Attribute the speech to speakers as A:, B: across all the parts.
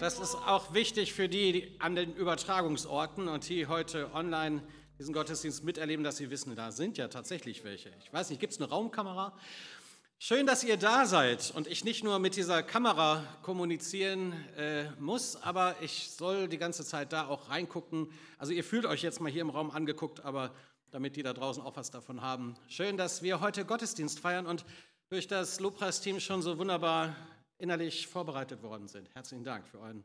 A: Das ist auch wichtig für die an den Übertragungsorten und die heute online diesen Gottesdienst miterleben, dass sie wissen, da sind ja tatsächlich welche. Ich weiß nicht, gibt es eine Raumkamera? Schön, dass ihr da seid und ich nicht nur mit dieser Kamera kommunizieren äh, muss, aber ich soll die ganze Zeit da auch reingucken. Also ihr fühlt euch jetzt mal hier im Raum angeguckt, aber damit die da draußen auch was davon haben. Schön, dass wir heute Gottesdienst feiern und durch das Lobpreisteam schon so wunderbar innerlich vorbereitet worden sind. Herzlichen Dank für euren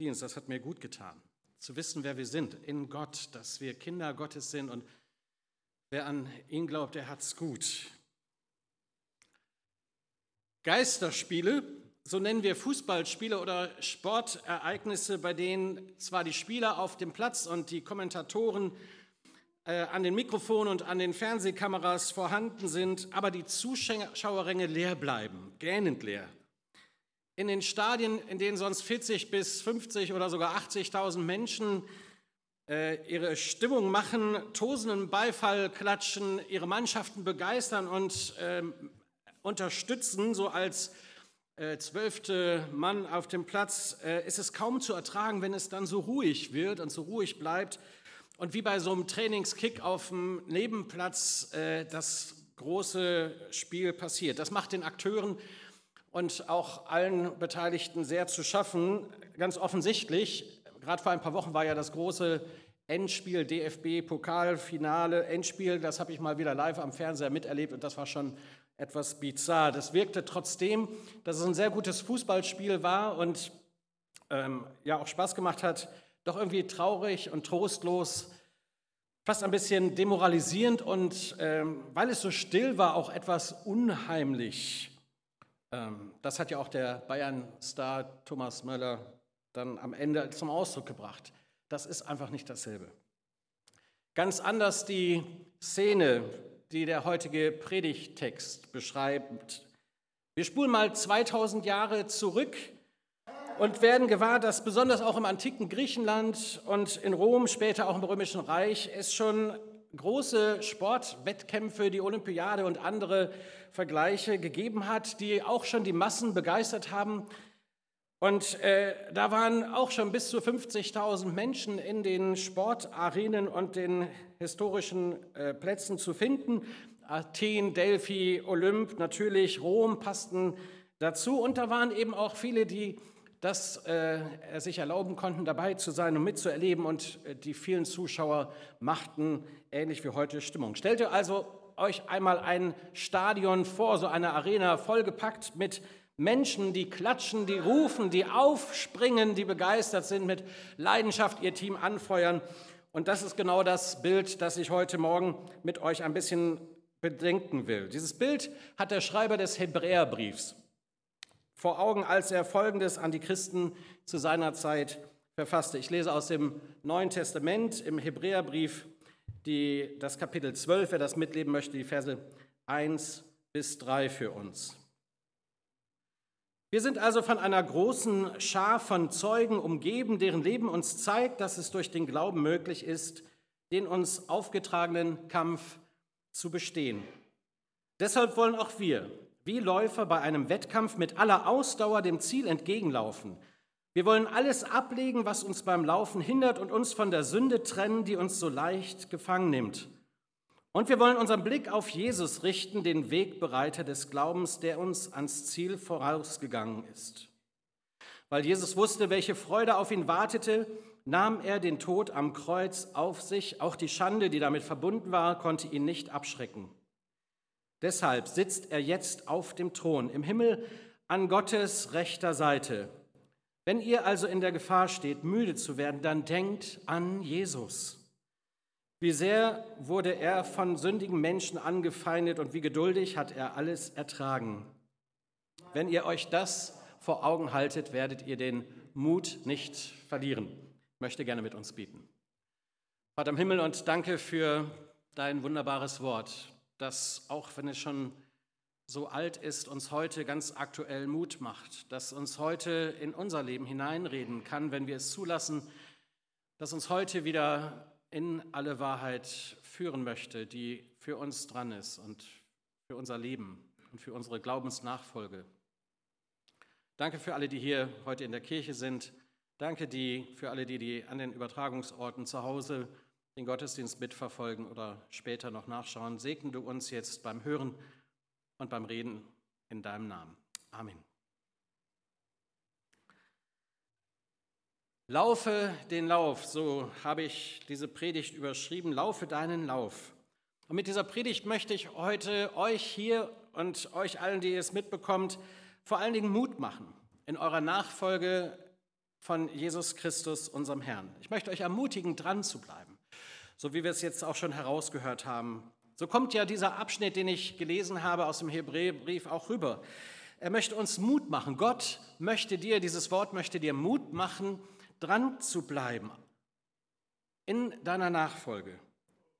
A: Dienst. Das hat mir gut getan, zu wissen, wer wir sind in Gott, dass wir Kinder Gottes sind und wer an ihn glaubt, der hat's gut. Geisterspiele, so nennen wir Fußballspiele oder Sportereignisse, bei denen zwar die Spieler auf dem Platz und die Kommentatoren äh, an den Mikrofonen und an den Fernsehkameras vorhanden sind, aber die Zuschauerränge leer bleiben, gähnend leer. In den Stadien, in denen sonst 40 bis 50 oder sogar 80.000 Menschen äh, ihre Stimmung machen, tosenden Beifall klatschen, ihre Mannschaften begeistern und äh, unterstützen, so als äh, zwölfte Mann auf dem Platz, äh, ist es kaum zu ertragen, wenn es dann so ruhig wird und so ruhig bleibt. Und wie bei so einem Trainingskick auf dem Nebenplatz äh, das große Spiel passiert. Das macht den Akteuren und auch allen Beteiligten sehr zu schaffen. Ganz offensichtlich, gerade vor ein paar Wochen war ja das große Endspiel, DFB-Pokalfinale, Endspiel, das habe ich mal wieder live am Fernseher miterlebt und das war schon etwas bizarr. Das wirkte trotzdem, dass es ein sehr gutes Fußballspiel war und ähm, ja auch Spaß gemacht hat, doch irgendwie traurig und trostlos, fast ein bisschen demoralisierend und ähm, weil es so still war, auch etwas unheimlich. Ähm, das hat ja auch der Bayern-Star Thomas Möller dann am Ende zum Ausdruck gebracht. Das ist einfach nicht dasselbe. Ganz anders die Szene, die der heutige Predigttext beschreibt. Wir spulen mal 2000 Jahre zurück und werden gewahr, dass besonders auch im antiken Griechenland und in Rom, später auch im Römischen Reich, es schon große Sportwettkämpfe, die Olympiade und andere Vergleiche gegeben hat, die auch schon die Massen begeistert haben. Und äh, da waren auch schon bis zu 50.000 Menschen in den Sportarenen und den historischen äh, Plätzen zu finden. Athen, Delphi, Olymp, natürlich Rom passten dazu. Und da waren eben auch viele, die das äh, sich erlauben konnten, dabei zu sein und mitzuerleben. Und äh, die vielen Zuschauer machten ähnlich wie heute Stimmung. Stellt ihr also euch einmal ein Stadion vor, so eine Arena vollgepackt mit Menschen, die klatschen, die rufen, die aufspringen, die begeistert sind, mit Leidenschaft ihr Team anfeuern. Und das ist genau das Bild, das ich heute Morgen mit euch ein bisschen bedenken will. Dieses Bild hat der Schreiber des Hebräerbriefs vor Augen, als er Folgendes an die Christen zu seiner Zeit verfasste. Ich lese aus dem Neuen Testament im Hebräerbrief die, das Kapitel 12, wer das mitleben möchte, die Verse 1 bis 3 für uns. Wir sind also von einer großen Schar von Zeugen umgeben, deren Leben uns zeigt, dass es durch den Glauben möglich ist, den uns aufgetragenen Kampf zu bestehen. Deshalb wollen auch wir, wie Läufer bei einem Wettkampf, mit aller Ausdauer dem Ziel entgegenlaufen. Wir wollen alles ablegen, was uns beim Laufen hindert und uns von der Sünde trennen, die uns so leicht gefangen nimmt. Und wir wollen unseren Blick auf Jesus richten, den Wegbereiter des Glaubens, der uns ans Ziel vorausgegangen ist. Weil Jesus wusste, welche Freude auf ihn wartete, nahm er den Tod am Kreuz auf sich. Auch die Schande, die damit verbunden war, konnte ihn nicht abschrecken. Deshalb sitzt er jetzt auf dem Thron im Himmel an Gottes rechter Seite. Wenn ihr also in der Gefahr steht, müde zu werden, dann denkt an Jesus. Wie sehr wurde er von sündigen Menschen angefeindet und wie geduldig hat er alles ertragen. Wenn ihr euch das vor Augen haltet, werdet ihr den Mut nicht verlieren. Ich möchte gerne mit uns bieten. Vater im Himmel und danke für dein wunderbares Wort, das, auch wenn es schon so alt ist, uns heute ganz aktuell Mut macht, das uns heute in unser Leben hineinreden kann, wenn wir es zulassen, dass uns heute wieder in alle Wahrheit führen möchte, die für uns dran ist und für unser Leben und für unsere Glaubensnachfolge. Danke für alle, die hier heute in der Kirche sind. Danke die, für alle, die, die an den Übertragungsorten zu Hause den Gottesdienst mitverfolgen oder später noch nachschauen. Segne du uns jetzt beim Hören und beim Reden in deinem Namen. Amen. Laufe den Lauf, so habe ich diese Predigt überschrieben. Laufe deinen Lauf. Und mit dieser Predigt möchte ich heute euch hier und euch allen, die es mitbekommt, vor allen Dingen Mut machen in eurer Nachfolge von Jesus Christus, unserem Herrn. Ich möchte euch ermutigen, dran zu bleiben, so wie wir es jetzt auch schon herausgehört haben. So kommt ja dieser Abschnitt, den ich gelesen habe aus dem Hebräerbrief, auch rüber. Er möchte uns Mut machen. Gott möchte dir, dieses Wort möchte dir Mut machen, dran zu bleiben in deiner Nachfolge,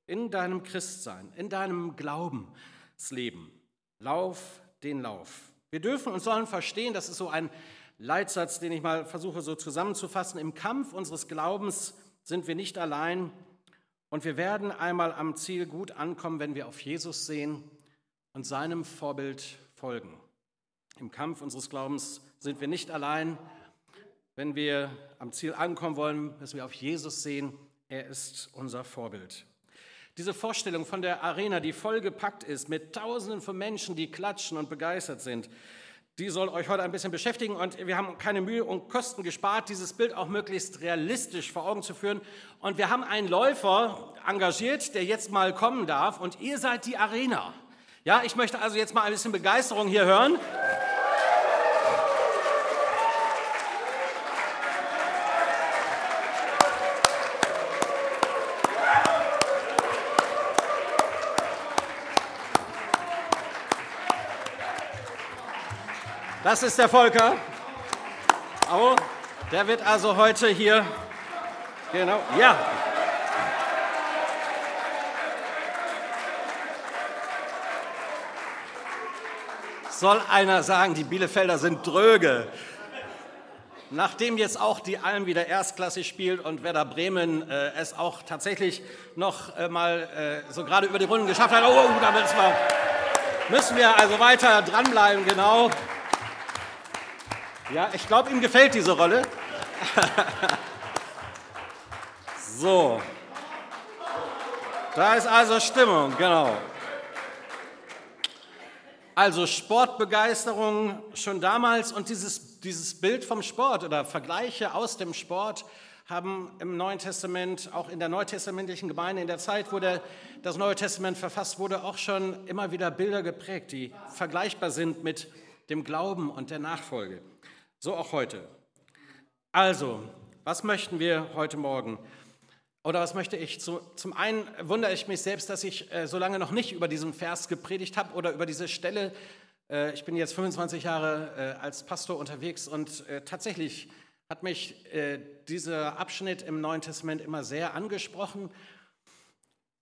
A: in deinem Christsein, in deinem Glaubensleben. Lauf den Lauf. Wir dürfen und sollen verstehen, das ist so ein Leitsatz, den ich mal versuche so zusammenzufassen. Im Kampf unseres Glaubens sind wir nicht allein und wir werden einmal am Ziel gut ankommen, wenn wir auf Jesus sehen und seinem Vorbild folgen. Im Kampf unseres Glaubens sind wir nicht allein. Wenn wir am Ziel ankommen wollen, müssen wir auf Jesus sehen. Er ist unser Vorbild. Diese Vorstellung von der Arena, die vollgepackt ist mit Tausenden von Menschen, die klatschen und begeistert sind, die soll euch heute ein bisschen beschäftigen und wir haben keine Mühe und Kosten gespart, dieses Bild auch möglichst realistisch vor Augen zu führen. Und wir haben einen Läufer engagiert, der jetzt mal kommen darf und ihr seid die Arena. Ja, ich möchte also jetzt mal ein bisschen Begeisterung hier hören. Das ist der Volker. Oh, der wird also heute hier, genau, ja. Soll einer sagen, die Bielefelder sind dröge? Nachdem jetzt auch die Alm wieder erstklassig spielt und Werder Bremen äh, es auch tatsächlich noch äh, mal äh, so gerade über die Runden geschafft hat, oh, da müssen wir, müssen wir also weiter dranbleiben, genau. Ja, ich glaube, ihm gefällt diese Rolle. so. Da ist also Stimmung, genau. Also Sportbegeisterung schon damals und dieses, dieses Bild vom Sport oder Vergleiche aus dem Sport haben im Neuen Testament, auch in der neutestamentlichen Gemeinde, in der Zeit, wo der, das Neue Testament verfasst wurde, auch schon immer wieder Bilder geprägt, die vergleichbar sind mit dem Glauben und der Nachfolge. So auch heute. Also, was möchten wir heute Morgen? Oder was möchte ich? Zu, zum einen wundere ich mich selbst, dass ich äh, so lange noch nicht über diesen Vers gepredigt habe oder über diese Stelle. Äh, ich bin jetzt 25 Jahre äh, als Pastor unterwegs und tatsächlich hat mich dieser Abschnitt im Neuen Testament immer sehr angesprochen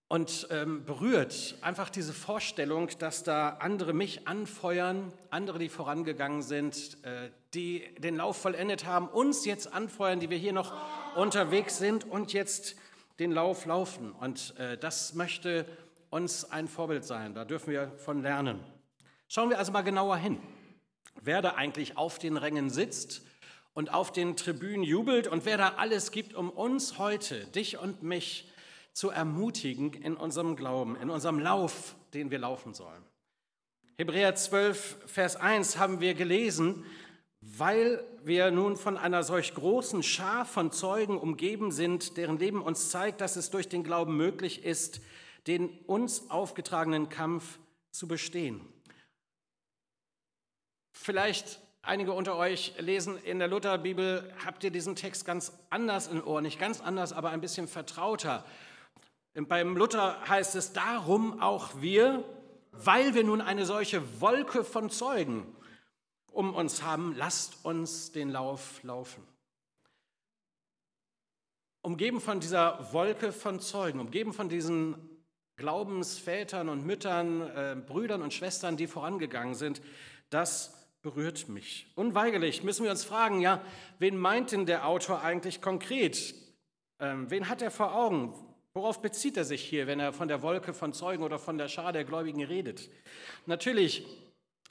A: und ähm, berührt einfach diese Vorstellung, dass da andere mich anfeuern, andere, die vorangegangen sind, äh, die den Lauf vollendet haben, uns jetzt anfeuern, die wir hier noch unterwegs sind und jetzt den Lauf laufen. Und äh, das möchte uns ein Vorbild sein. Da dürfen wir von lernen. Schauen wir also mal genauer hin. Wer da eigentlich auf den Rängen sitzt und auf den Tribünen jubelt und wer da alles gibt, um uns heute, dich und mich, zu ermutigen in unserem Glauben, in unserem Lauf, den wir laufen sollen. Hebräer 12, Vers 1 haben wir gelesen, weil wir nun von einer solch großen Schar von Zeugen umgeben sind, deren Leben uns zeigt, dass es durch den Glauben möglich ist, den uns aufgetragenen Kampf zu bestehen. Vielleicht einige unter euch lesen in der Lutherbibel, habt ihr diesen Text ganz anders in Ohr, nicht ganz anders, aber ein bisschen vertrauter. Beim Luther heißt es darum auch wir, weil wir nun eine solche Wolke von Zeugen um uns haben, lasst uns den Lauf laufen. Umgeben von dieser Wolke von Zeugen, umgeben von diesen Glaubensvätern und Müttern, äh, Brüdern und Schwestern, die vorangegangen sind, das berührt mich. Unweigerlich müssen wir uns fragen, ja, wen meint denn der Autor eigentlich konkret? Ähm, wen hat er vor Augen? Worauf bezieht er sich hier, wenn er von der Wolke von Zeugen oder von der Schar der Gläubigen redet? Natürlich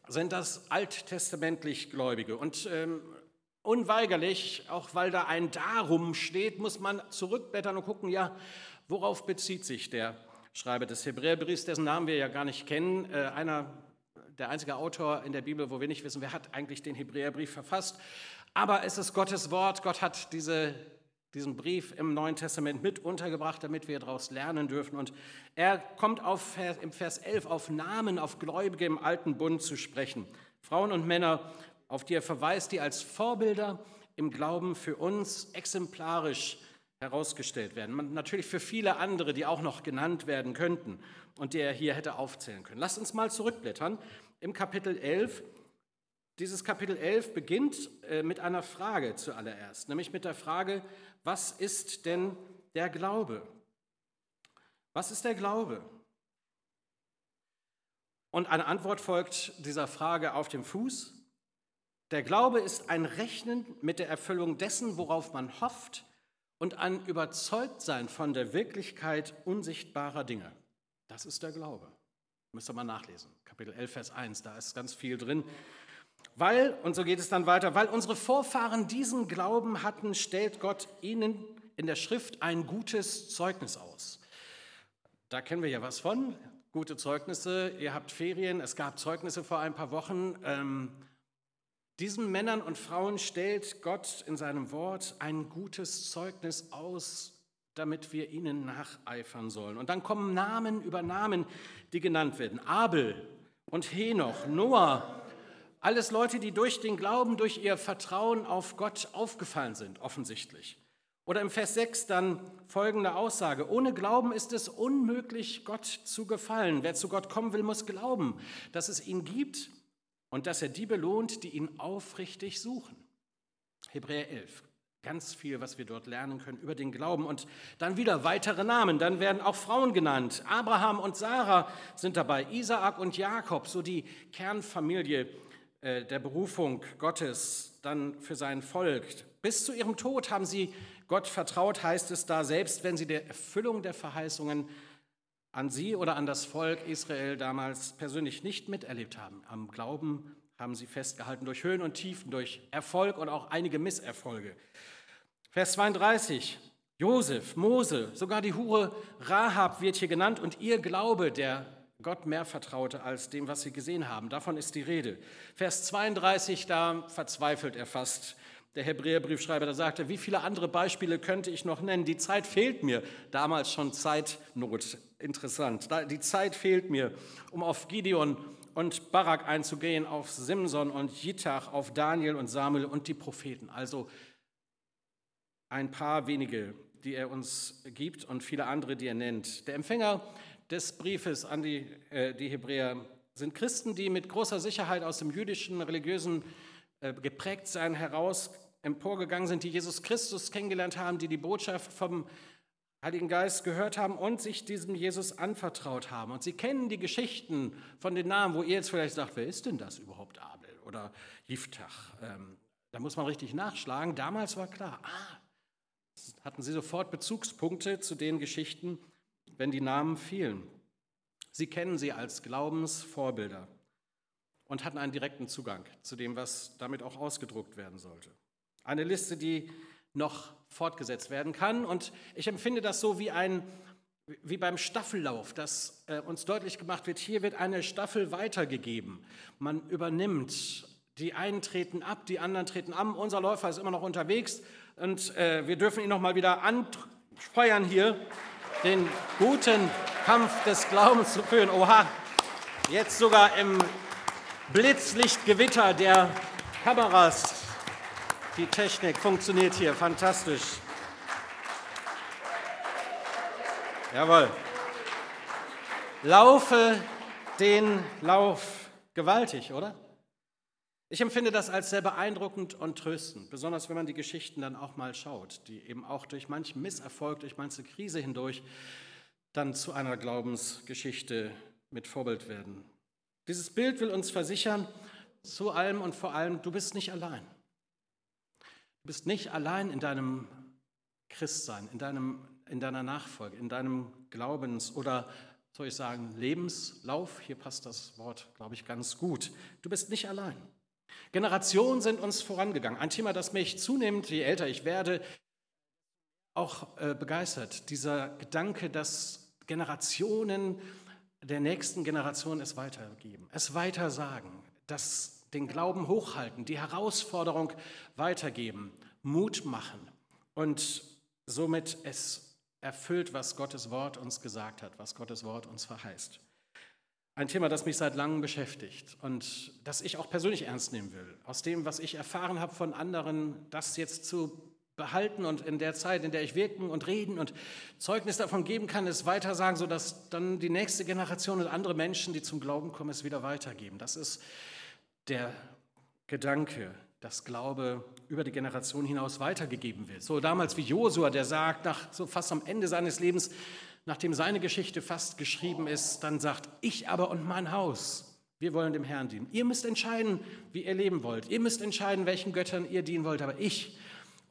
A: sind das alttestamentlich Gläubige. Und ähm, unweigerlich, auch weil da ein Darum steht, muss man zurückblättern und gucken, ja, worauf bezieht sich der Schreiber des Hebräerbriefs, dessen Namen wir ja gar nicht kennen. Äh, einer, der einzige Autor in der Bibel, wo wir nicht wissen, wer hat eigentlich den Hebräerbrief verfasst. Aber es ist Gottes Wort. Gott hat diese, diesen Brief im Neuen Testament mit untergebracht, damit wir daraus lernen dürfen. Und er kommt auf, im Vers 11 auf Namen, auf Gläubige im alten Bund zu sprechen. Frauen und Männer, auf die er verweist, die als Vorbilder im Glauben für uns exemplarisch herausgestellt werden. Natürlich für viele andere, die auch noch genannt werden könnten und die er hier hätte aufzählen können. Lasst uns mal zurückblättern im Kapitel 11. Dieses Kapitel 11 beginnt äh, mit einer Frage zuallererst, nämlich mit der Frage, was ist denn der Glaube? Was ist der Glaube? Und eine Antwort folgt dieser Frage auf dem Fuß. Der Glaube ist ein Rechnen mit der Erfüllung dessen, worauf man hofft und ein Überzeugtsein von der Wirklichkeit unsichtbarer Dinge. Das ist der Glaube. Müsst ihr mal nachlesen. Kapitel 11, Vers 1, da ist ganz viel drin. Weil, und so geht es dann weiter, weil unsere Vorfahren diesen Glauben hatten, stellt Gott ihnen in der Schrift ein gutes Zeugnis aus. Da kennen wir ja was von gute Zeugnisse, ihr habt Ferien, es gab Zeugnisse vor ein paar Wochen. Ähm, diesen Männern und Frauen stellt Gott in seinem Wort ein gutes Zeugnis aus, damit wir ihnen nacheifern sollen. Und dann kommen Namen über Namen, die genannt werden. Abel und Henoch, Noah, alles Leute, die durch den Glauben, durch ihr Vertrauen auf Gott aufgefallen sind, offensichtlich. Oder im Vers 6 dann folgende Aussage. Ohne Glauben ist es unmöglich, Gott zu gefallen. Wer zu Gott kommen will, muss glauben, dass es ihn gibt und dass er die belohnt, die ihn aufrichtig suchen. Hebräer 11. Ganz viel, was wir dort lernen können über den Glauben. Und dann wieder weitere Namen. Dann werden auch Frauen genannt. Abraham und Sarah sind dabei. Isaak und Jakob, so die Kernfamilie der Berufung Gottes dann für sein Volk. Bis zu ihrem Tod haben sie Gott vertraut heißt es da, selbst wenn sie der Erfüllung der Verheißungen an sie oder an das Volk Israel damals persönlich nicht miterlebt haben. Am Glauben haben sie festgehalten durch Höhen und Tiefen, durch Erfolg und auch einige Misserfolge. Vers 32. Josef, Mose, sogar die Hure Rahab wird hier genannt und ihr Glaube, der Gott mehr vertraute als dem, was sie gesehen haben. Davon ist die Rede. Vers 32, da verzweifelt er fast der Hebräerbriefschreiber, der sagte, wie viele andere Beispiele könnte ich noch nennen? Die Zeit fehlt mir. Damals schon Zeitnot. Interessant. Die Zeit fehlt mir, um auf Gideon und Barak einzugehen, auf Simson und Jittach, auf Daniel und Samuel und die Propheten. Also ein paar wenige, die er uns gibt und viele andere, die er nennt. Der Empfänger des Briefes an die, äh, die Hebräer sind Christen, die mit großer Sicherheit aus dem jüdischen religiösen äh, geprägt sein heraus emporgegangen sind, die Jesus Christus kennengelernt haben, die die Botschaft vom Heiligen Geist gehört haben und sich diesem Jesus anvertraut haben. Und sie kennen die Geschichten von den Namen, wo ihr jetzt vielleicht sagt, wer ist denn das überhaupt, Abel oder Jiftach? Ähm, da muss man richtig nachschlagen. Damals war klar, ah, hatten sie sofort Bezugspunkte zu den Geschichten, wenn die Namen fielen. Sie kennen sie als Glaubensvorbilder und hatten einen direkten Zugang zu dem, was damit auch ausgedruckt werden sollte. Eine Liste, die noch fortgesetzt werden kann. Und ich empfinde das so wie, ein, wie beim Staffellauf, dass äh, uns deutlich gemacht wird, hier wird eine Staffel weitergegeben. Man übernimmt, die einen treten ab, die anderen treten an. Unser Läufer ist immer noch unterwegs und äh, wir dürfen ihn noch mal wieder anfeuern hier, den guten Kampf des Glaubens zu führen. Oha, jetzt sogar im Blitzlichtgewitter der Kameras die Technik funktioniert hier fantastisch. Jawohl. Laufe den Lauf. Gewaltig, oder? Ich empfinde das als sehr beeindruckend und tröstend, besonders wenn man die Geschichten dann auch mal schaut, die eben auch durch manchen Misserfolg, durch manche Krise hindurch dann zu einer Glaubensgeschichte mit Vorbild werden. Dieses Bild will uns versichern, zu allem und vor allem, du bist nicht allein. Du bist nicht allein in deinem Christsein, in, deinem, in deiner Nachfolge, in deinem Glaubens- oder soll ich sagen, Lebenslauf. Hier passt das Wort, glaube ich, ganz gut. Du bist nicht allein. Generationen sind uns vorangegangen. Ein Thema, das mich zunehmend, je älter ich werde, auch äh, begeistert. Dieser Gedanke, dass Generationen der nächsten Generation es weitergeben, es weitersagen, dass den Glauben hochhalten, die Herausforderung weitergeben, Mut machen und somit es erfüllt, was Gottes Wort uns gesagt hat, was Gottes Wort uns verheißt. Ein Thema, das mich seit langem beschäftigt und das ich auch persönlich ernst nehmen will. Aus dem, was ich erfahren habe von anderen, das jetzt zu behalten und in der Zeit, in der ich wirken und reden und Zeugnis davon geben kann, es weitersagen, sodass dann die nächste Generation und andere Menschen, die zum Glauben kommen, es wieder weitergeben. Das ist der Gedanke, dass Glaube über die Generation hinaus weitergegeben wird. So damals wie Josua, der sagt, nach so fast am Ende seines Lebens, nachdem seine Geschichte fast geschrieben ist, dann sagt, ich aber und mein Haus, wir wollen dem Herrn dienen. Ihr müsst entscheiden, wie ihr leben wollt. Ihr müsst entscheiden, welchen Göttern ihr dienen wollt. Aber ich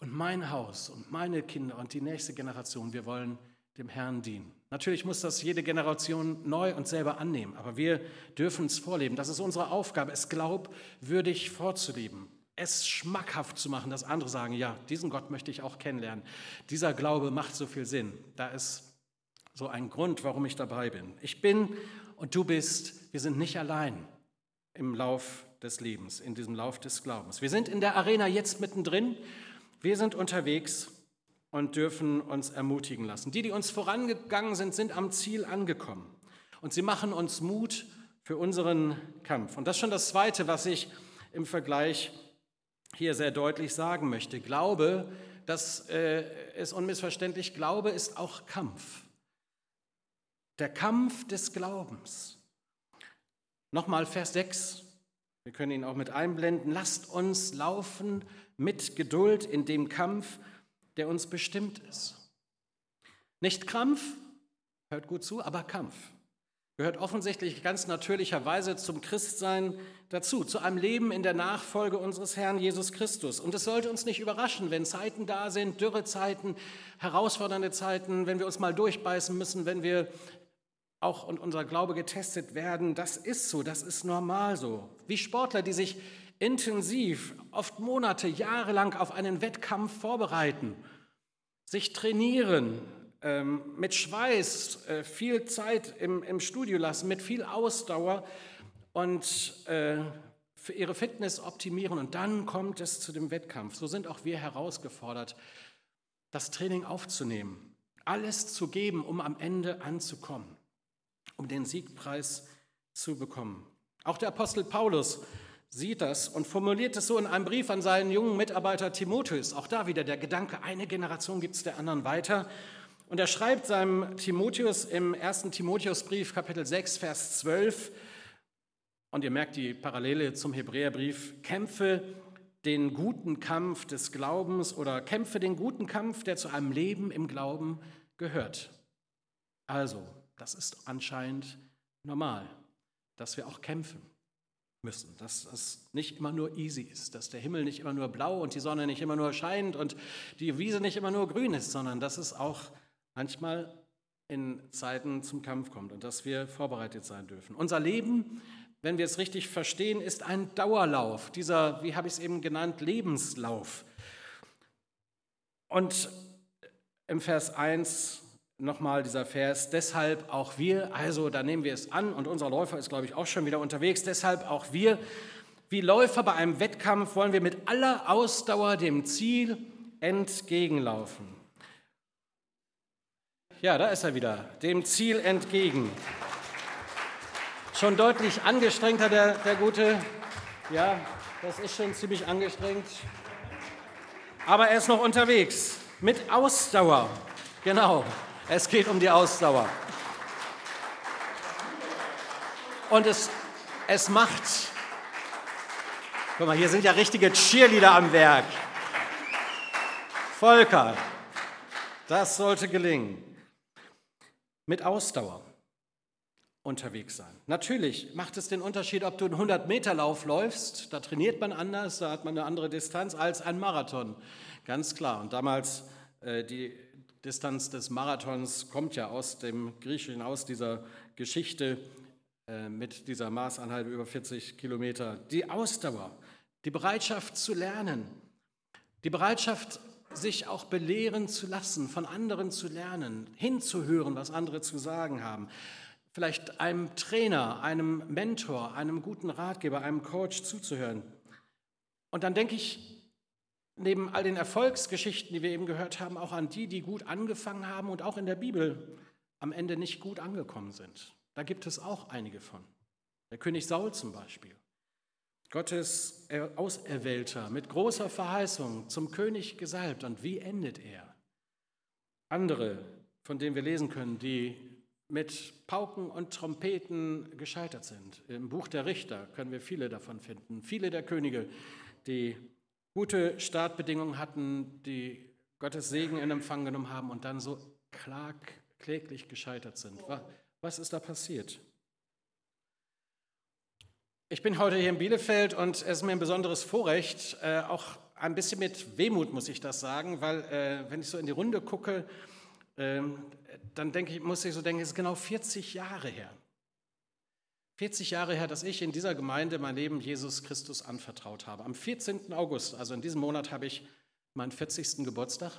A: und mein Haus und meine Kinder und die nächste Generation, wir wollen dem Herrn dienen. Natürlich muss das jede Generation neu und selber annehmen, aber wir dürfen es vorleben. Das ist unsere Aufgabe, es glaubwürdig vorzuleben, es schmackhaft zu machen, dass andere sagen, ja, diesen Gott möchte ich auch kennenlernen. Dieser Glaube macht so viel Sinn. Da ist so ein Grund, warum ich dabei bin. Ich bin und du bist, wir sind nicht allein im Lauf des Lebens, in diesem Lauf des Glaubens. Wir sind in der Arena jetzt mittendrin wir sind unterwegs und dürfen uns ermutigen lassen. Die, die uns vorangegangen sind, sind am Ziel angekommen. Und sie machen uns Mut für unseren Kampf. Und das ist schon das Zweite, was ich im Vergleich hier sehr deutlich sagen möchte. Glaube, das äh, ist unmissverständlich, Glaube ist auch Kampf. Der Kampf des Glaubens. Nochmal Vers 6. Wir können ihn auch mit einblenden. Lasst uns laufen mit Geduld in dem Kampf, der uns bestimmt ist. Nicht Krampf, hört gut zu, aber Kampf. Gehört offensichtlich ganz natürlicherweise zum Christsein dazu, zu einem Leben in der Nachfolge unseres Herrn Jesus Christus. Und es sollte uns nicht überraschen, wenn Zeiten da sind, Dürrezeiten, herausfordernde Zeiten, wenn wir uns mal durchbeißen müssen, wenn wir auch und unser Glaube getestet werden. Das ist so, das ist normal so. Wie Sportler, die sich intensiv, oft Monate, Jahre lang auf einen Wettkampf vorbereiten, sich trainieren, ähm, mit Schweiß, äh, viel Zeit im, im Studio lassen, mit viel Ausdauer und äh, für ihre Fitness optimieren. Und dann kommt es zu dem Wettkampf. So sind auch wir herausgefordert, das Training aufzunehmen, alles zu geben, um am Ende anzukommen, um den Siegpreis zu bekommen. Auch der Apostel Paulus sieht das und formuliert es so in einem Brief an seinen jungen Mitarbeiter Timotheus. Auch da wieder der Gedanke, eine Generation gibt es der anderen weiter. Und er schreibt seinem Timotheus im ersten Timotheusbrief, Kapitel 6, Vers 12, und ihr merkt die Parallele zum Hebräerbrief, kämpfe den guten Kampf des Glaubens oder kämpfe den guten Kampf, der zu einem Leben im Glauben gehört. Also, das ist anscheinend normal, dass wir auch kämpfen müssen, dass es nicht immer nur easy ist, dass der Himmel nicht immer nur blau und die Sonne nicht immer nur scheint und die Wiese nicht immer nur grün ist, sondern dass es auch manchmal in Zeiten zum Kampf kommt und dass wir vorbereitet sein dürfen. Unser Leben, wenn wir es richtig verstehen, ist ein Dauerlauf, dieser, wie habe ich es eben genannt, Lebenslauf. Und im Vers 1 nochmal dieser Vers, deshalb auch wir, also da nehmen wir es an und unser Läufer ist, glaube ich, auch schon wieder unterwegs, deshalb auch wir, wie Läufer bei einem Wettkampf wollen wir mit aller Ausdauer dem Ziel entgegenlaufen. Ja, da ist er wieder, dem Ziel entgegen. Schon deutlich angestrengter, der, der Gute. Ja, das ist schon ziemlich angestrengt. Aber er ist noch unterwegs mit Ausdauer. Genau. Es geht um die Ausdauer. Und es, es macht, guck mal, hier sind ja richtige Cheerleader am Werk. Volker, das sollte gelingen. Mit Ausdauer unterwegs sein. Natürlich macht es den Unterschied, ob du einen 100-Meter-Lauf läufst, da trainiert man anders, da hat man eine andere Distanz als ein Marathon. Ganz klar. Und damals äh, die Distanz des Marathons kommt ja aus dem Griechischen, aus dieser Geschichte äh, mit dieser Maßanhaltung über 40 Kilometer. Die Ausdauer, die Bereitschaft zu lernen, die Bereitschaft, sich auch belehren zu lassen, von anderen zu lernen, hinzuhören, was andere zu sagen haben. Vielleicht einem Trainer, einem Mentor, einem guten Ratgeber, einem Coach zuzuhören. Und dann denke ich neben all den Erfolgsgeschichten, die wir eben gehört haben, auch an die, die gut angefangen haben und auch in der Bibel am Ende nicht gut angekommen sind. Da gibt es auch einige von. Der König Saul zum Beispiel. Gottes Auserwählter mit großer Verheißung zum König gesalbt. Und wie endet er? Andere, von denen wir lesen können, die mit Pauken und Trompeten gescheitert sind. Im Buch der Richter können wir viele davon finden. Viele der Könige, die gute Startbedingungen hatten, die Gottes Segen in Empfang genommen haben und dann so klag, kläglich gescheitert sind. Was ist da passiert? Ich bin heute hier in Bielefeld und es ist mir ein besonderes Vorrecht, äh, auch ein bisschen mit Wehmut muss ich das sagen, weil äh, wenn ich so in die Runde gucke, äh, dann denke ich, muss ich so denken, es ist genau 40 Jahre her. 40 Jahre her, dass ich in dieser Gemeinde mein Leben Jesus Christus anvertraut habe. Am 14. August, also in diesem Monat, habe ich meinen 40. Geburtstag.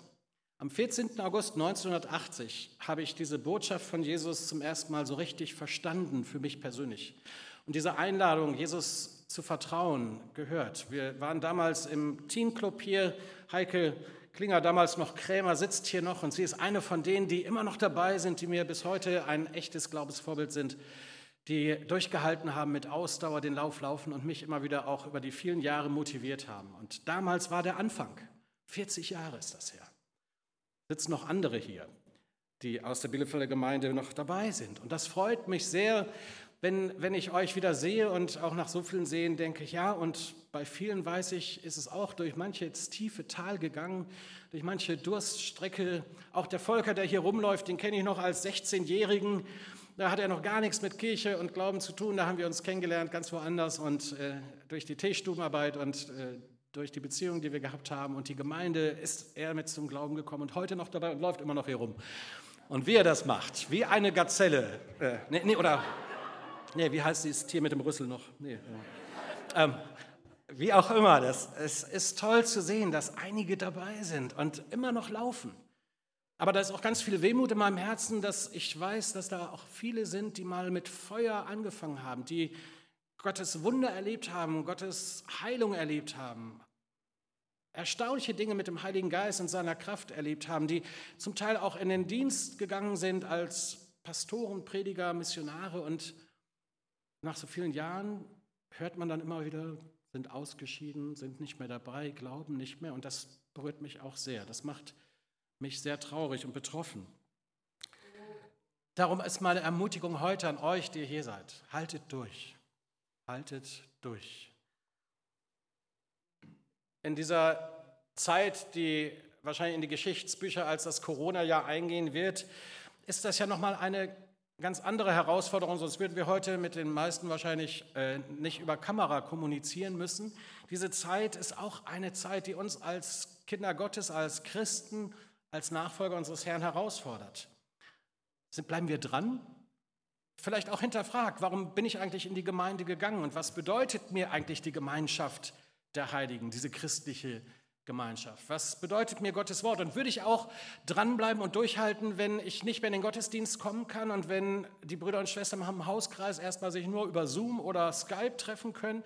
A: Am 14. August 1980 habe ich diese Botschaft von Jesus zum ersten Mal so richtig verstanden, für mich persönlich und diese Einladung, Jesus zu vertrauen, gehört. Wir waren damals im Teamclub hier. Heike Klinger, damals noch Krämer, sitzt hier noch und sie ist eine von denen, die immer noch dabei sind, die mir bis heute ein echtes Glaubensvorbild sind, die durchgehalten haben mit Ausdauer, den Lauf laufen und mich immer wieder auch über die vielen Jahre motiviert haben. Und damals war der Anfang. 40 Jahre ist das her. Sitzen noch andere hier, die aus der Bielefelder Gemeinde noch dabei sind. Und das freut mich sehr, wenn, wenn ich euch wieder sehe und auch nach so vielen Sehen denke ich, ja, und bei vielen weiß ich, ist es auch durch manche tiefe Tal gegangen, durch manche Durststrecke. Auch der Volker, der hier rumläuft, den kenne ich noch als 16-Jährigen. Da hat er noch gar nichts mit Kirche und Glauben zu tun. Da haben wir uns kennengelernt, ganz woanders. Und äh, durch die Teestubenarbeit und äh, durch die Beziehungen, die wir gehabt haben und die Gemeinde ist er mit zum Glauben gekommen und heute noch dabei und läuft immer noch hier rum. Und wie er das macht, wie eine Gazelle, äh, nee, nee, oder Nee, wie heißt dieses Tier mit dem Rüssel noch? Nee, ja. ähm, wie auch immer, das, es ist toll zu sehen, dass einige dabei sind und immer noch laufen. Aber da ist auch ganz viel Wehmut in meinem Herzen, dass ich weiß, dass da auch viele sind, die mal mit Feuer angefangen haben, die Gottes Wunder erlebt haben, Gottes Heilung erlebt haben, erstaunliche Dinge mit dem Heiligen Geist und seiner Kraft erlebt haben, die zum Teil auch in den Dienst gegangen sind als Pastoren, Prediger, Missionare und nach so vielen Jahren hört man dann immer wieder, sind ausgeschieden, sind nicht mehr dabei, glauben nicht mehr. Und das berührt mich auch sehr. Das macht mich sehr traurig und betroffen. Darum ist meine Ermutigung heute an euch, die ihr hier seid. Haltet durch. Haltet durch. In dieser Zeit, die wahrscheinlich in die Geschichtsbücher als das Corona-Jahr eingehen wird, ist das ja nochmal eine ganz andere Herausforderung, sonst würden wir heute mit den meisten wahrscheinlich äh, nicht über Kamera kommunizieren müssen. Diese Zeit ist auch eine Zeit, die uns als Kinder Gottes, als Christen, als Nachfolger unseres Herrn herausfordert. Bleiben wir dran? Vielleicht auch hinterfragt, warum bin ich eigentlich in die Gemeinde gegangen und was bedeutet mir eigentlich die Gemeinschaft der Heiligen, diese christliche Gemeinschaft. Was bedeutet mir Gottes Wort? Und würde ich auch dranbleiben und durchhalten, wenn ich nicht mehr in den Gottesdienst kommen kann und wenn die Brüder und Schwestern im Hauskreis erstmal sich nur über Zoom oder Skype treffen können?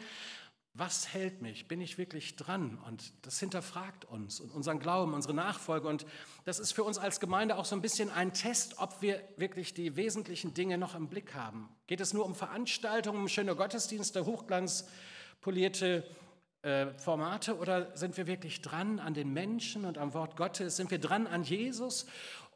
A: Was hält mich? Bin ich wirklich dran? Und das hinterfragt uns und unseren Glauben, unsere Nachfolge. Und das ist für uns als Gemeinde auch so ein bisschen ein Test, ob wir wirklich die wesentlichen Dinge noch im Blick haben. Geht es nur um Veranstaltungen, um schöne Gottesdienste, hochglanzpolierte äh, Formate oder sind wir wirklich dran an den Menschen und am Wort Gottes? Sind wir dran an Jesus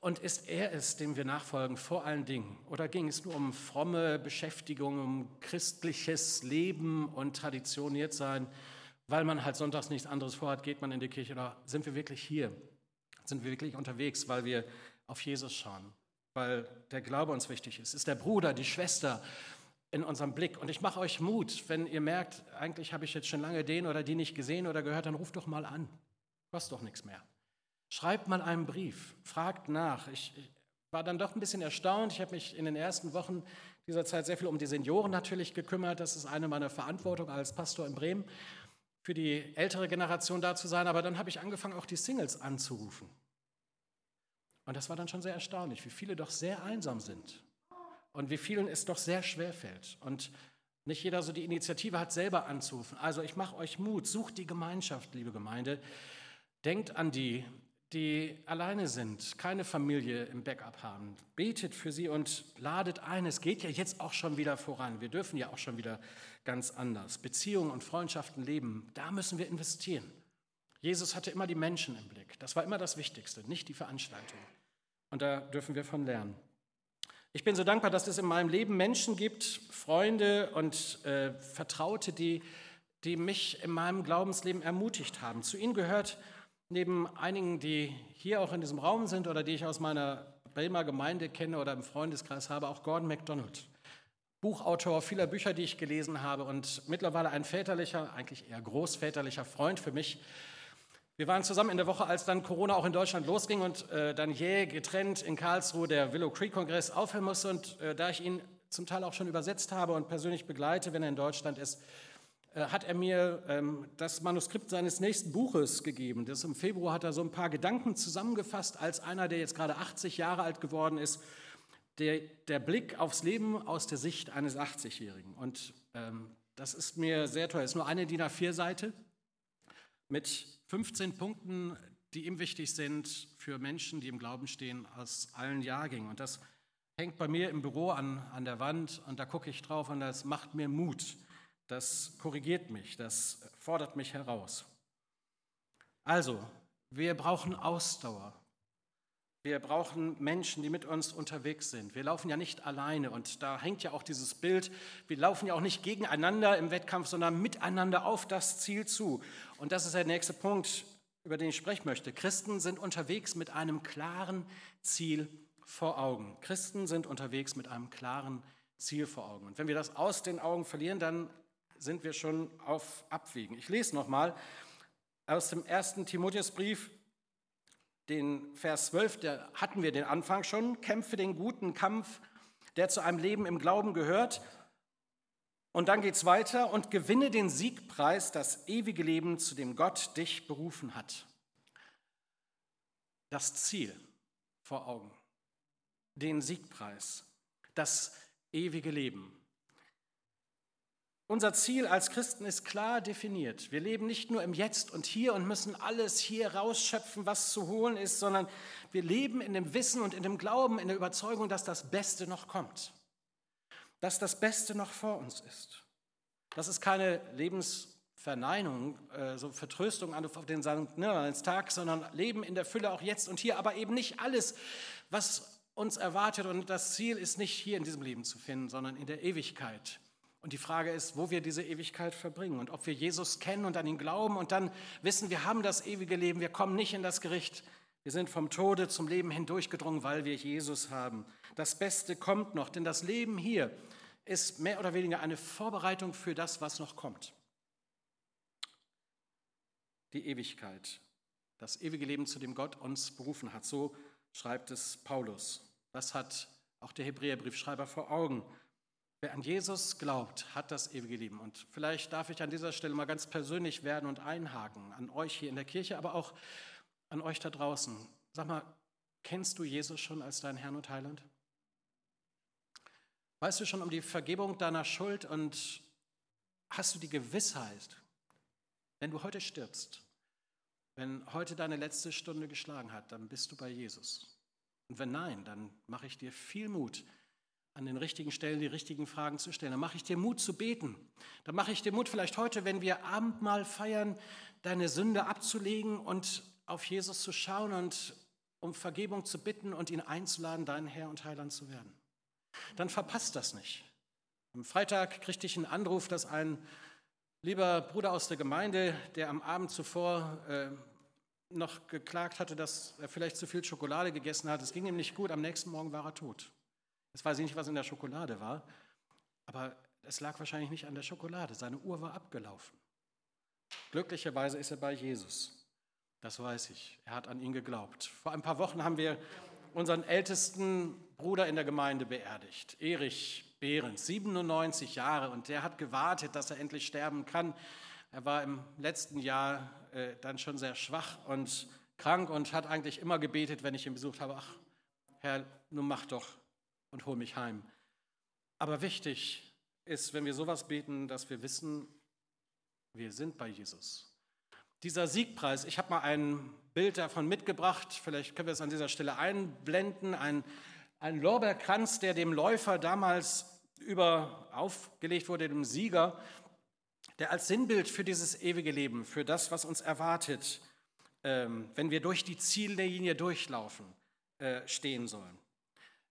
A: und ist er es, dem wir nachfolgen vor allen Dingen? Oder ging es nur um fromme Beschäftigung, um christliches Leben und traditioniert sein? Weil man halt sonntags nichts anderes vorhat, geht man in die Kirche oder sind wir wirklich hier? Sind wir wirklich unterwegs, weil wir auf Jesus schauen? Weil der Glaube uns wichtig ist? Ist der Bruder, die Schwester, in unserem Blick. Und ich mache euch Mut, wenn ihr merkt, eigentlich habe ich jetzt schon lange den oder die nicht gesehen oder gehört, dann ruft doch mal an. Kostet doch nichts mehr. Schreibt mal einen Brief, fragt nach. Ich, war dann doch ein bisschen erstaunt. Ich habe mich in den ersten Wochen dieser Zeit sehr viel um die Senioren natürlich gekümmert. Das ist eine meiner Verantwortungen als Pastor in Bremen. für die ältere Generation da zu sein, aber dann habe ich angefangen, auch die Singles anzurufen. Und das war dann schon sehr erstaunlich, wie viele doch sehr einsam sind und wie vielen es doch sehr schwer fällt. Und nicht jeder so die Initiative hat, selber anzurufen. Also ich mache euch Mut, sucht die Gemeinschaft, liebe Gemeinde. Denkt an die, die alleine sind, keine Familie im Backup haben. Betet für sie und ladet ein. Es geht ja jetzt auch schon wieder voran. Wir dürfen ja auch schon wieder ganz anders. Beziehungen und Freundschaften leben, da müssen wir investieren. Jesus hatte immer die Menschen im Blick. Das war immer das Wichtigste, nicht die Veranstaltung. Und da dürfen wir von lernen. Ich bin so dankbar, dass es in meinem Leben Menschen gibt, Freunde und äh, Vertraute, die, die mich in meinem Glaubensleben ermutigt haben. Zu ihnen gehört neben einigen, die hier auch in diesem Raum sind oder die ich aus meiner Bremer Gemeinde kenne oder im Freundeskreis habe, auch Gordon MacDonald. Buchautor vieler Bücher, die ich gelesen habe und mittlerweile ein väterlicher, eigentlich eher großväterlicher Freund für mich. Wir waren zusammen in der Woche, als dann Corona auch in Deutschland losging und äh, dann jäh getrennt in Karlsruhe der Willow Creek Kongress aufhören musste. Und äh, da ich ihn zum Teil auch schon übersetzt habe und persönlich begleite, wenn er in Deutschland ist, hat er mir ähm, das Manuskript seines nächsten Buches gegeben. Das Im Februar hat er so ein paar Gedanken zusammengefasst, als einer, der jetzt gerade 80 Jahre alt geworden ist, der, der Blick aufs Leben aus der Sicht eines 80-Jährigen. Und ähm, das ist mir sehr teuer. Es ist nur eine DIN A4-Seite mit 15 Punkten, die ihm wichtig sind für Menschen, die im Glauben stehen, aus allen Jahrgängen. Und das hängt bei mir im Büro an, an der Wand und da gucke ich drauf und das macht mir Mut das korrigiert mich, das fordert mich heraus. Also, wir brauchen Ausdauer. Wir brauchen Menschen, die mit uns unterwegs sind. Wir laufen ja nicht alleine und da hängt ja auch dieses Bild, wir laufen ja auch nicht gegeneinander im Wettkampf, sondern miteinander auf das Ziel zu. Und das ist der nächste Punkt, über den ich sprechen möchte. Christen sind unterwegs mit einem klaren Ziel vor Augen. Christen sind unterwegs mit einem klaren Ziel vor Augen. Und wenn wir das aus den Augen verlieren, dann sind wir schon auf Abwägen. Ich lese nochmal aus dem ersten Timotheusbrief, den Vers 12, da hatten wir den Anfang schon. Kämpfe den guten Kampf, der zu einem Leben im Glauben gehört. Und dann geht es weiter und gewinne den Siegpreis, das ewige Leben, zu dem Gott dich berufen hat. Das Ziel vor Augen, den Siegpreis, das ewige Leben. Unser Ziel als Christen ist klar definiert. Wir leben nicht nur im Jetzt und Hier und müssen alles hier rausschöpfen, was zu holen ist, sondern wir leben in dem Wissen und in dem Glauben, in der Überzeugung, dass das Beste noch kommt, dass das Beste noch vor uns ist. Das ist keine Lebensverneinung, äh, so Vertröstung auf den St. Tag, sondern Leben in der Fülle auch jetzt und hier, aber eben nicht alles, was uns erwartet und das Ziel ist nicht hier in diesem Leben zu finden, sondern in der Ewigkeit und die Frage ist, wo wir diese Ewigkeit verbringen und ob wir Jesus kennen und an ihn glauben und dann wissen, wir haben das ewige Leben, wir kommen nicht in das Gericht. Wir sind vom Tode zum Leben hindurchgedrungen, weil wir Jesus haben. Das Beste kommt noch, denn das Leben hier ist mehr oder weniger eine Vorbereitung für das, was noch kommt. Die Ewigkeit, das ewige Leben, zu dem Gott uns berufen hat. So schreibt es Paulus. Das hat auch der Hebräerbriefschreiber vor Augen. Wer an Jesus glaubt, hat das ewige Leben. Und vielleicht darf ich an dieser Stelle mal ganz persönlich werden und einhaken, an euch hier in der Kirche, aber auch an euch da draußen. Sag mal, kennst du Jesus schon als deinen Herrn und Heiland? Weißt du schon um die Vergebung deiner Schuld und hast du die Gewissheit, wenn du heute stirbst, wenn heute deine letzte Stunde geschlagen hat, dann bist du bei Jesus. Und wenn nein, dann mache ich dir viel Mut, an den richtigen Stellen die richtigen Fragen zu stellen. Dann mache ich dir Mut zu beten. Dann mache ich dir Mut, vielleicht heute, wenn wir Abendmahl feiern, deine Sünde abzulegen und auf Jesus zu schauen und um Vergebung zu bitten und ihn einzuladen, dein Herr und Heiland zu werden. Dann verpasst das nicht. Am Freitag kriegte ich einen Anruf, dass ein lieber Bruder aus der Gemeinde, der am Abend zuvor äh, noch geklagt hatte, dass er vielleicht zu viel Schokolade gegessen hat, es ging ihm nicht gut, am nächsten Morgen war er tot. Jetzt weiß ich nicht, was in der Schokolade war, aber es lag wahrscheinlich nicht an der Schokolade. Seine Uhr war abgelaufen. Glücklicherweise ist er bei Jesus. Das weiß ich. Er hat an ihn geglaubt. Vor ein paar Wochen haben wir unseren ältesten Bruder in der Gemeinde beerdigt, Erich Behrens, 97 Jahre, und der hat gewartet, dass er endlich sterben kann. Er war im letzten Jahr äh, dann schon sehr schwach und krank und hat eigentlich immer gebetet, wenn ich ihn besucht habe, ach, Herr, nun mach doch und hol mich heim. Aber wichtig ist, wenn wir sowas beten, dass wir wissen, wir sind bei Jesus. Dieser Siegpreis, ich habe mal ein Bild davon mitgebracht, vielleicht können wir es an dieser Stelle einblenden, ein, ein Lorbeerkranz, der dem Läufer damals über aufgelegt wurde, dem Sieger, der als Sinnbild für dieses ewige Leben, für das, was uns erwartet, ähm, wenn wir durch die Ziellinie durchlaufen, äh, stehen sollen.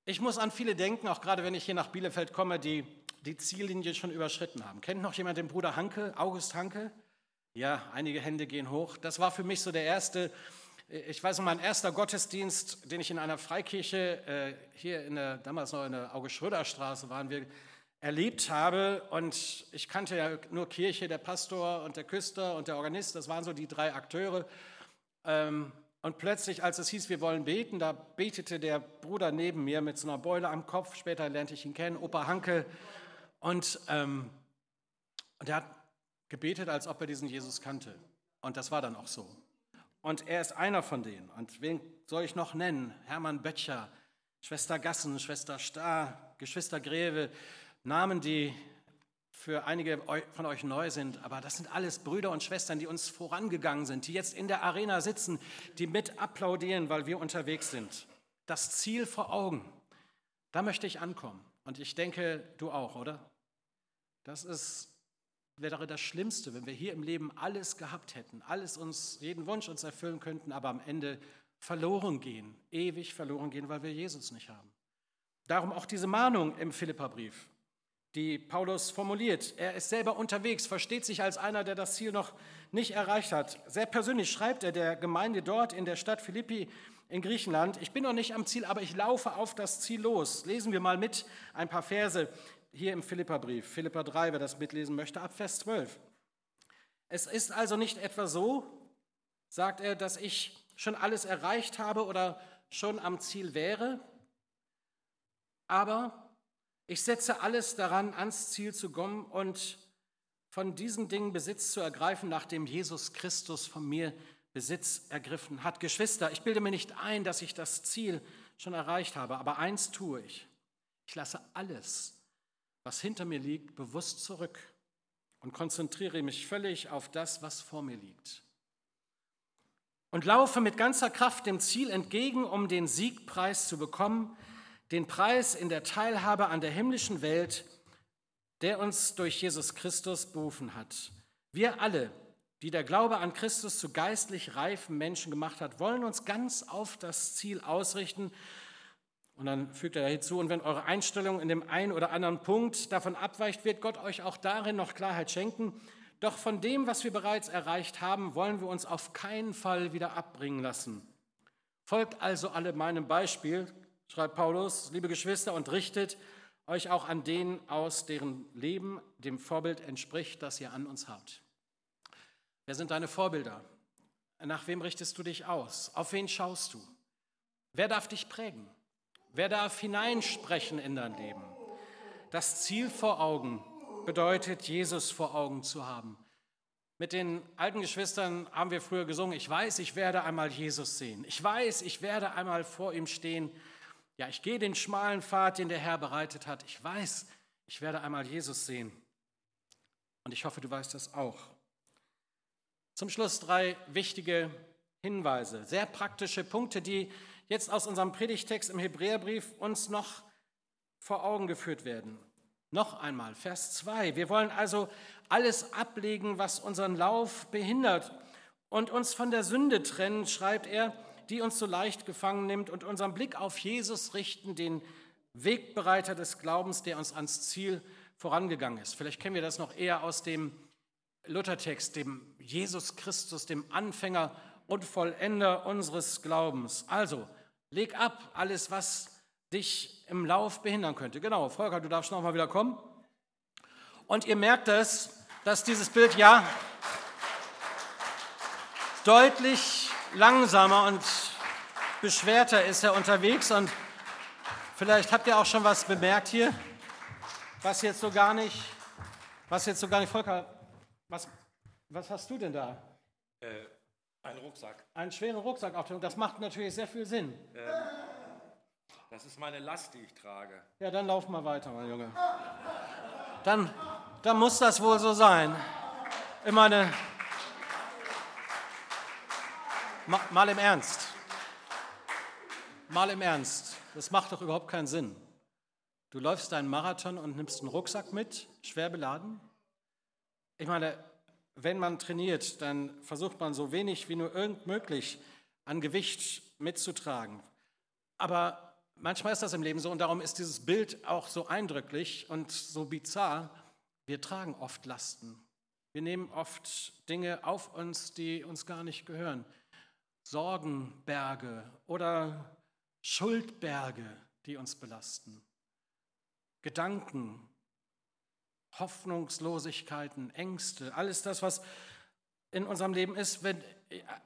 A: Ich muss an viele denken, auch gerade wenn ich hier nach Bielefeld komme, die die Ziellinie schon überschritten haben. Kennt noch jemand den Bruder Hanke, August Hanke? Ja, einige Hände gehen hoch. Das war für mich so der erste, ich weiß noch, mein erster Gottesdienst, den ich in einer Freikirche äh, hier in der, damals noch in der August-Schröder-Straße waren wir, erlebt habe. Und ich kannte ja nur Kirche, der Pastor und der Küster und der Organist, das waren so die drei Akteure. Ähm, und plötzlich, als es hieß, wir wollen beten, da betete der Bruder neben mir mit so einer Beule am Kopf. Später lernte ich ihn kennen, Opa Hanke. Und, ähm, und er hat gebetet, als ob er diesen Jesus kannte. Und das war dann auch so. Und er ist einer von denen. Und wen soll ich noch nennen? Hermann Böttcher, Schwester Gassen, Schwester Starr, Geschwister Greve. Namen, die für einige von euch neu sind, aber das sind alles Brüder und Schwestern, die uns vorangegangen sind, die jetzt in der Arena sitzen, die mit applaudieren, weil wir unterwegs sind. Das Ziel vor Augen, da möchte ich ankommen. Und ich denke, du auch, oder? Das ist, wäre das Schlimmste, wenn wir hier im Leben alles gehabt hätten, alles uns, jeden Wunsch uns erfüllen könnten, aber am Ende verloren gehen, ewig verloren gehen, weil wir Jesus nicht haben. Darum auch diese Mahnung im Philipperbrief, die Paulus formuliert. Er ist selber unterwegs, versteht sich als einer, der das Ziel noch nicht erreicht hat. Sehr persönlich schreibt er der Gemeinde dort in der Stadt Philippi in Griechenland, ich bin noch nicht am Ziel, aber ich laufe auf das Ziel los. Lesen wir mal mit ein paar Verse hier im Philipperbrief, Philippa 3, wer das mitlesen möchte, ab Vers 12. Es ist also nicht etwa so, sagt er, dass ich schon alles erreicht habe oder schon am Ziel wäre, aber ich setze alles daran, ans Ziel zu kommen und von diesen Dingen Besitz zu ergreifen, nachdem Jesus Christus von mir Besitz ergriffen hat. Geschwister, ich bilde mir nicht ein, dass ich das Ziel schon erreicht habe, aber eins tue ich. Ich lasse alles was hinter mir liegt, bewusst zurück und konzentriere mich völlig auf das, was vor mir liegt. Und laufe mit ganzer Kraft dem Ziel entgegen, um den Siegpreis zu bekommen, den Preis in der Teilhabe an der himmlischen Welt, der uns durch Jesus Christus berufen hat. Wir alle, die der Glaube an Christus zu geistlich reifen Menschen gemacht hat, wollen uns ganz auf das Ziel ausrichten, und dann fügt er hinzu, und wenn eure Einstellung in dem einen oder anderen Punkt davon abweicht, wird Gott euch auch darin noch Klarheit schenken. Doch von dem, was wir bereits erreicht haben, wollen wir uns auf keinen Fall wieder abbringen lassen. Folgt also alle meinem Beispiel, schreibt Paulus, liebe Geschwister, und richtet euch auch an denen aus, deren Leben dem Vorbild entspricht, das ihr an uns habt. Wer sind deine Vorbilder? Nach wem richtest du dich aus? Auf wen schaust du? Wer darf dich prägen? Wer darf hineinsprechen in dein Leben? Das Ziel vor Augen bedeutet, Jesus vor Augen zu haben. Mit den alten Geschwistern haben wir früher gesungen, ich weiß, ich werde einmal Jesus sehen. Ich weiß, ich werde einmal vor ihm stehen. Ja, ich gehe den schmalen Pfad, den der Herr bereitet hat. Ich weiß, ich werde einmal Jesus sehen. Und ich hoffe, du weißt das auch. Zum Schluss drei wichtige Hinweise, sehr praktische Punkte, die jetzt aus unserem Predigtext im Hebräerbrief uns noch vor Augen geführt werden. Noch einmal, Vers 2. Wir wollen also alles ablegen, was unseren Lauf behindert und uns von der Sünde trennen, schreibt er, die uns so leicht gefangen nimmt und unseren Blick auf Jesus richten, den Wegbereiter des Glaubens, der uns ans Ziel vorangegangen ist. Vielleicht kennen wir das noch eher aus dem Luthertext, dem Jesus Christus, dem Anfänger und Vollender unseres Glaubens. Also, leg ab alles, was dich im Lauf behindern könnte. Genau, Volker, du darfst noch mal wieder kommen. Und ihr merkt es, dass dieses Bild ja deutlich langsamer und beschwerter ist er unterwegs. Und vielleicht habt ihr auch schon was bemerkt hier, was jetzt so gar nicht, was jetzt so gar nicht, Volker, was Was hast du denn da?
B: Äh, ein Rucksack.
A: Einen schweren Rucksack auf. Das macht natürlich sehr viel Sinn.
B: Ähm, das ist meine Last, die ich trage.
A: Ja, dann lauf mal weiter, mein Junge. Dann, dann muss das wohl so sein. Ich meine, mal, im Ernst. Mal im Ernst. Das macht doch überhaupt keinen Sinn. Du läufst deinen Marathon und nimmst einen Rucksack mit, schwer beladen. Ich meine, wenn man trainiert, dann versucht man so wenig wie nur irgend möglich an Gewicht mitzutragen. Aber manchmal ist das im Leben so und darum ist dieses Bild auch so eindrücklich und so bizarr. Wir tragen oft Lasten. Wir nehmen oft Dinge auf uns, die uns gar nicht gehören. Sorgenberge oder Schuldberge, die uns belasten. Gedanken, Hoffnungslosigkeiten, Ängste, alles das, was in unserem Leben ist. Wenn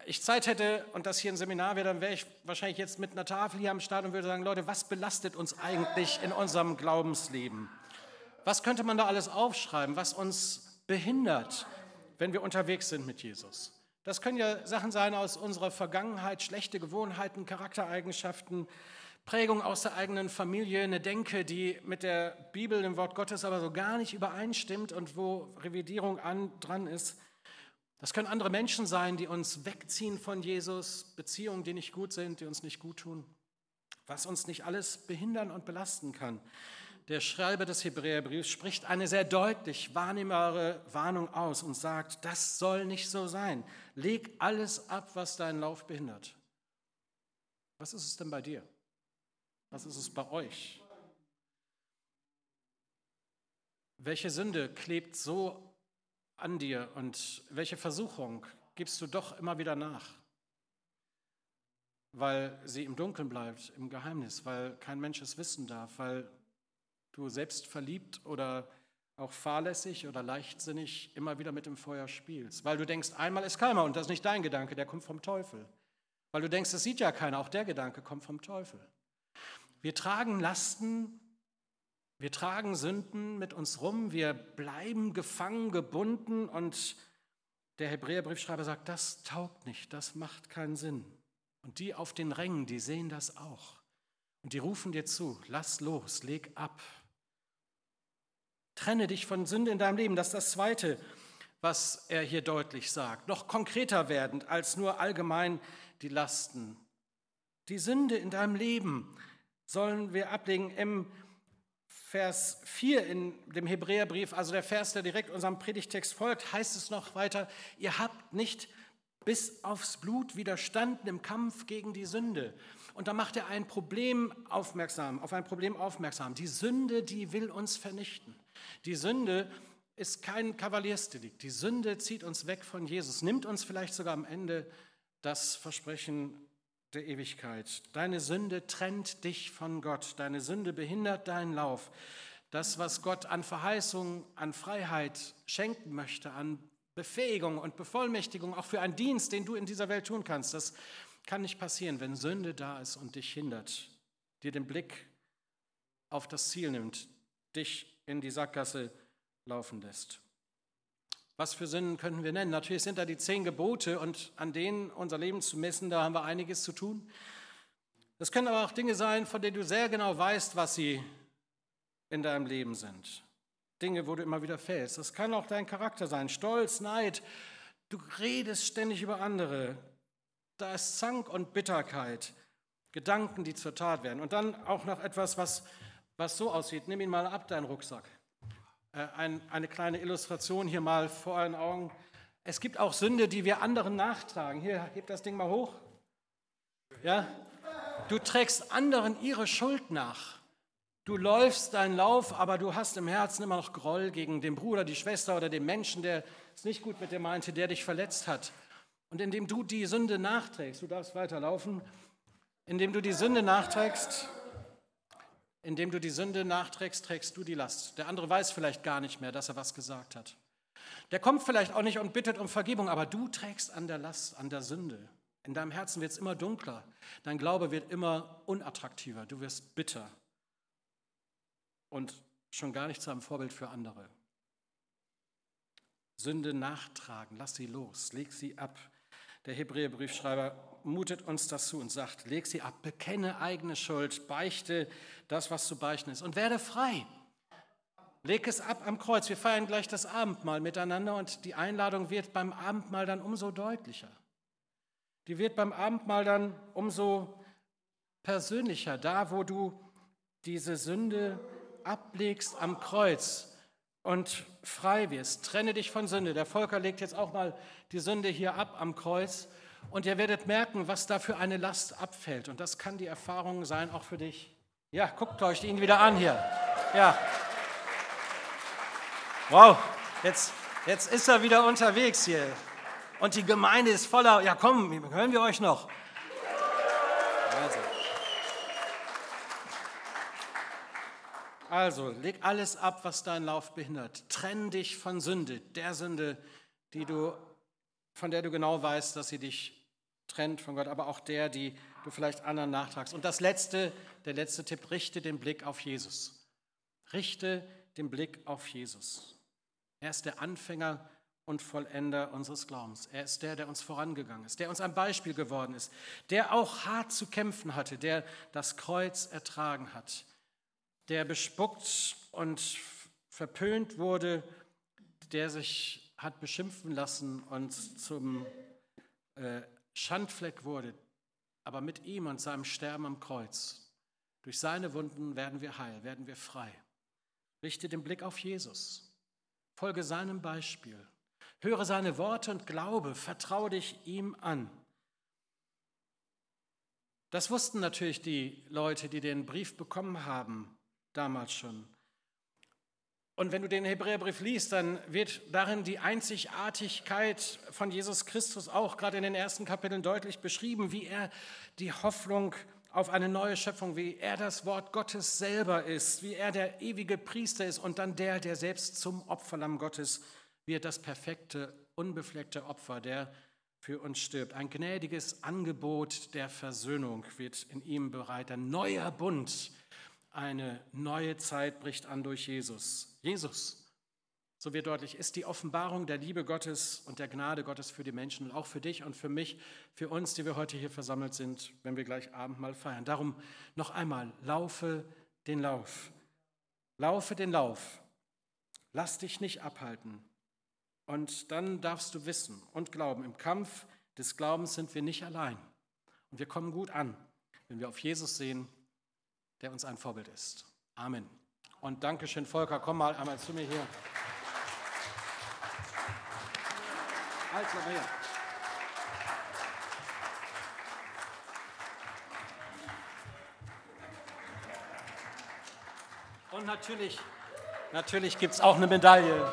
A: ich Zeit hätte und das hier ein Seminar wäre, dann wäre ich wahrscheinlich jetzt mit einer Tafel hier am Start und würde sagen, Leute, was belastet uns eigentlich in unserem Glaubensleben? Was könnte man da alles aufschreiben, was uns behindert, wenn wir unterwegs sind mit Jesus? Das können ja Sachen sein aus unserer Vergangenheit, schlechte Gewohnheiten, Charaktereigenschaften, Prägung aus der eigenen Familie, eine Denke, die mit der Bibel, dem Wort Gottes aber so gar nicht übereinstimmt und wo Revidierung an, dran ist. Das können andere Menschen sein, die uns wegziehen von Jesus, Beziehungen, die nicht gut sind, die uns nicht gut tun, was uns nicht alles behindern und belasten kann. Der Schreiber des Hebräerbriefs spricht eine sehr deutlich wahrnehmbare Warnung aus und sagt, das soll nicht so sein. Leg alles ab, was deinen Lauf behindert. Was ist es denn bei dir? Was ist es bei euch? Welche Sünde klebt so an dir und welche Versuchung gibst du doch immer wieder nach? Weil sie im Dunkeln bleibt, im Geheimnis, weil kein Mensch es wissen darf, weil du selbst verliebt oder auch fahrlässig oder leichtsinnig immer wieder mit dem Feuer spielst. Weil du denkst, einmal ist keiner und das ist nicht dein Gedanke, der kommt vom Teufel. Weil du denkst, es sieht ja keiner, auch der Gedanke kommt vom Teufel. Wir tragen Lasten wir tragen Sünden mit uns rum, wir bleiben gefangen, gebunden und der Hebräerbriefschreiber sagt, das taugt nicht, das macht keinen Sinn. Und die auf den Rängen, die sehen das auch. Und die rufen dir zu, lass los, leg ab. Trenne dich von Sünde in deinem Leben. Das ist das Zweite, was er hier deutlich sagt. Noch konkreter werdend als nur allgemein die Lasten. Die Sünde in deinem Leben sollen wir ablegen. Im Vers 4 in dem Hebräerbrief, also der Vers, der direkt unserem Predigtext folgt, heißt es noch weiter, ihr habt nicht bis aufs Blut widerstanden im Kampf gegen die Sünde. Und da macht er ein Problem aufmerksam, auf ein Problem aufmerksam. Die Sünde, die will uns vernichten. Die Sünde ist kein Kavaliersdelikt. Die Sünde zieht uns weg von Jesus, nimmt uns vielleicht sogar am Ende das Versprechen der Ewigkeit. Deine Sünde trennt dich von Gott. Deine Sünde behindert deinen Lauf. Das, was Gott an Verheißung, an Freiheit schenken möchte, an Befähigung und Bevollmächtigung, auch für einen Dienst, den du in dieser Welt tun kannst, das kann nicht passieren, wenn Sünde da ist und dich hindert, dir den Blick auf das Ziel nimmt, dich in die Sackgasse laufen lässt. Was für Sünden könnten wir nennen? Natürlich sind da die zehn Gebote und an denen unser Leben zu messen, da haben wir einiges zu tun. Das können aber auch Dinge sein, von denen du sehr genau weißt, was sie in deinem Leben sind. Dinge, wo du immer wieder fällst. Das kann auch dein Charakter sein. Stolz, Neid. Du redest ständig über andere. Da ist Zank und Bitterkeit. Gedanken, die zur Tat werden. Und dann auch noch etwas, was, was so aussieht. Nimm ihn mal ab, deinen Rucksack. Äh, ein, eine kleine Illustration hier mal vor euren Augen. Es gibt auch Sünde, die wir anderen nachtragen. Hier, heb das Ding mal hoch. Ja? Du trägst anderen ihre Schuld nach. Du läufst deinen Lauf, aber du hast im Herzen immer noch Groll gegen den Bruder, die Schwester oder den Menschen, der es nicht gut mit dir meinte, der dich verletzt hat. Und indem du die Sünde nachträgst, du darfst weiterlaufen, indem du die Sünde nachträgst, indem du die Sünde nachträgst, trägst du die Last. Der andere weiß vielleicht gar nicht mehr, dass er was gesagt hat. Der kommt vielleicht auch nicht und bittet um Vergebung, aber du trägst an der Last, an der Sünde. In deinem Herzen wird es immer dunkler. Dein Glaube wird immer unattraktiver. Du wirst bitter. Und schon gar nicht zu einem Vorbild für andere. Sünde nachtragen. Lass sie los, leg sie ab. Der Hebräerbriefschreiber mutet uns das zu und sagt, leg sie ab, bekenne eigene Schuld, beichte das, was zu beichten ist und werde frei. Leg es ab am Kreuz. Wir feiern gleich das Abendmahl miteinander und die Einladung wird beim Abendmahl dann umso deutlicher. Die wird beim Abendmahl dann umso persönlicher, da wo du diese Sünde ablegst am Kreuz und frei wirst. Trenne dich von Sünde. Der Volker legt jetzt auch mal die Sünde hier ab am Kreuz und ihr werdet merken, was da für eine Last abfällt. Und das kann die Erfahrung sein, auch für dich. Ja, guckt euch ihn wieder an hier. Ja. Wow, jetzt, jetzt ist er wieder unterwegs hier. Und die Gemeinde ist voller. Ja, komm, hören wir euch noch. Also. Also, leg alles ab, was deinen Lauf behindert. Trenn dich von Sünde, der Sünde, die du, von der du genau weißt, dass sie dich trennt von Gott, aber auch der, die du vielleicht anderen nachtragst. Und das letzte, der letzte Tipp, richte den Blick auf Jesus. Richte den Blick auf Jesus. Er ist der Anfänger und Vollender unseres Glaubens. Er ist der, der uns vorangegangen ist, der uns ein Beispiel geworden ist, der auch hart zu kämpfen hatte, der das Kreuz ertragen hat, der bespuckt und verpönt wurde, der sich hat beschimpfen lassen und zum äh, Schandfleck wurde, aber mit ihm und seinem Sterben am Kreuz, durch seine Wunden werden wir heil, werden wir frei. Richte den Blick auf Jesus, folge seinem Beispiel, höre seine Worte und glaube, vertraue dich ihm an. Das wussten natürlich die Leute, die den Brief bekommen haben damals schon. Und wenn du den Hebräerbrief liest, dann wird darin die Einzigartigkeit von Jesus Christus auch gerade in den ersten Kapiteln deutlich beschrieben, wie er die Hoffnung auf eine neue Schöpfung, wie er das Wort Gottes selber ist, wie er der ewige Priester ist und dann der, der selbst zum Opferlamm Gottes wird, das perfekte, unbefleckte Opfer, der für uns stirbt. Ein gnädiges Angebot der Versöhnung wird in ihm bereit, ein neuer Bund eine neue Zeit bricht an durch Jesus. Jesus, so wird deutlich, ist die Offenbarung der Liebe Gottes und der Gnade Gottes für die Menschen und auch für dich und für mich, für uns, die wir heute hier versammelt sind, wenn wir gleich Abendmahl feiern. Darum noch einmal, laufe den Lauf. Laufe den Lauf. Lass dich nicht abhalten. Und dann darfst du wissen und glauben, im Kampf des Glaubens sind wir nicht allein. Und wir kommen gut an, wenn wir auf Jesus sehen der uns ein Vorbild ist. Amen. Und Dankeschön, Volker. Komm mal einmal zu mir hier. Mal her. Und natürlich, natürlich gibt es auch eine Medaille.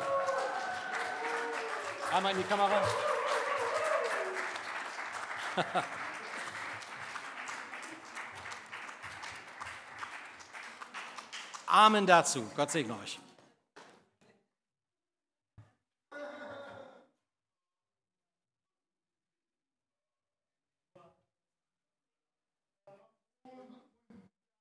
A: Einmal in die Kamera. Amen dazu. Gott segne euch.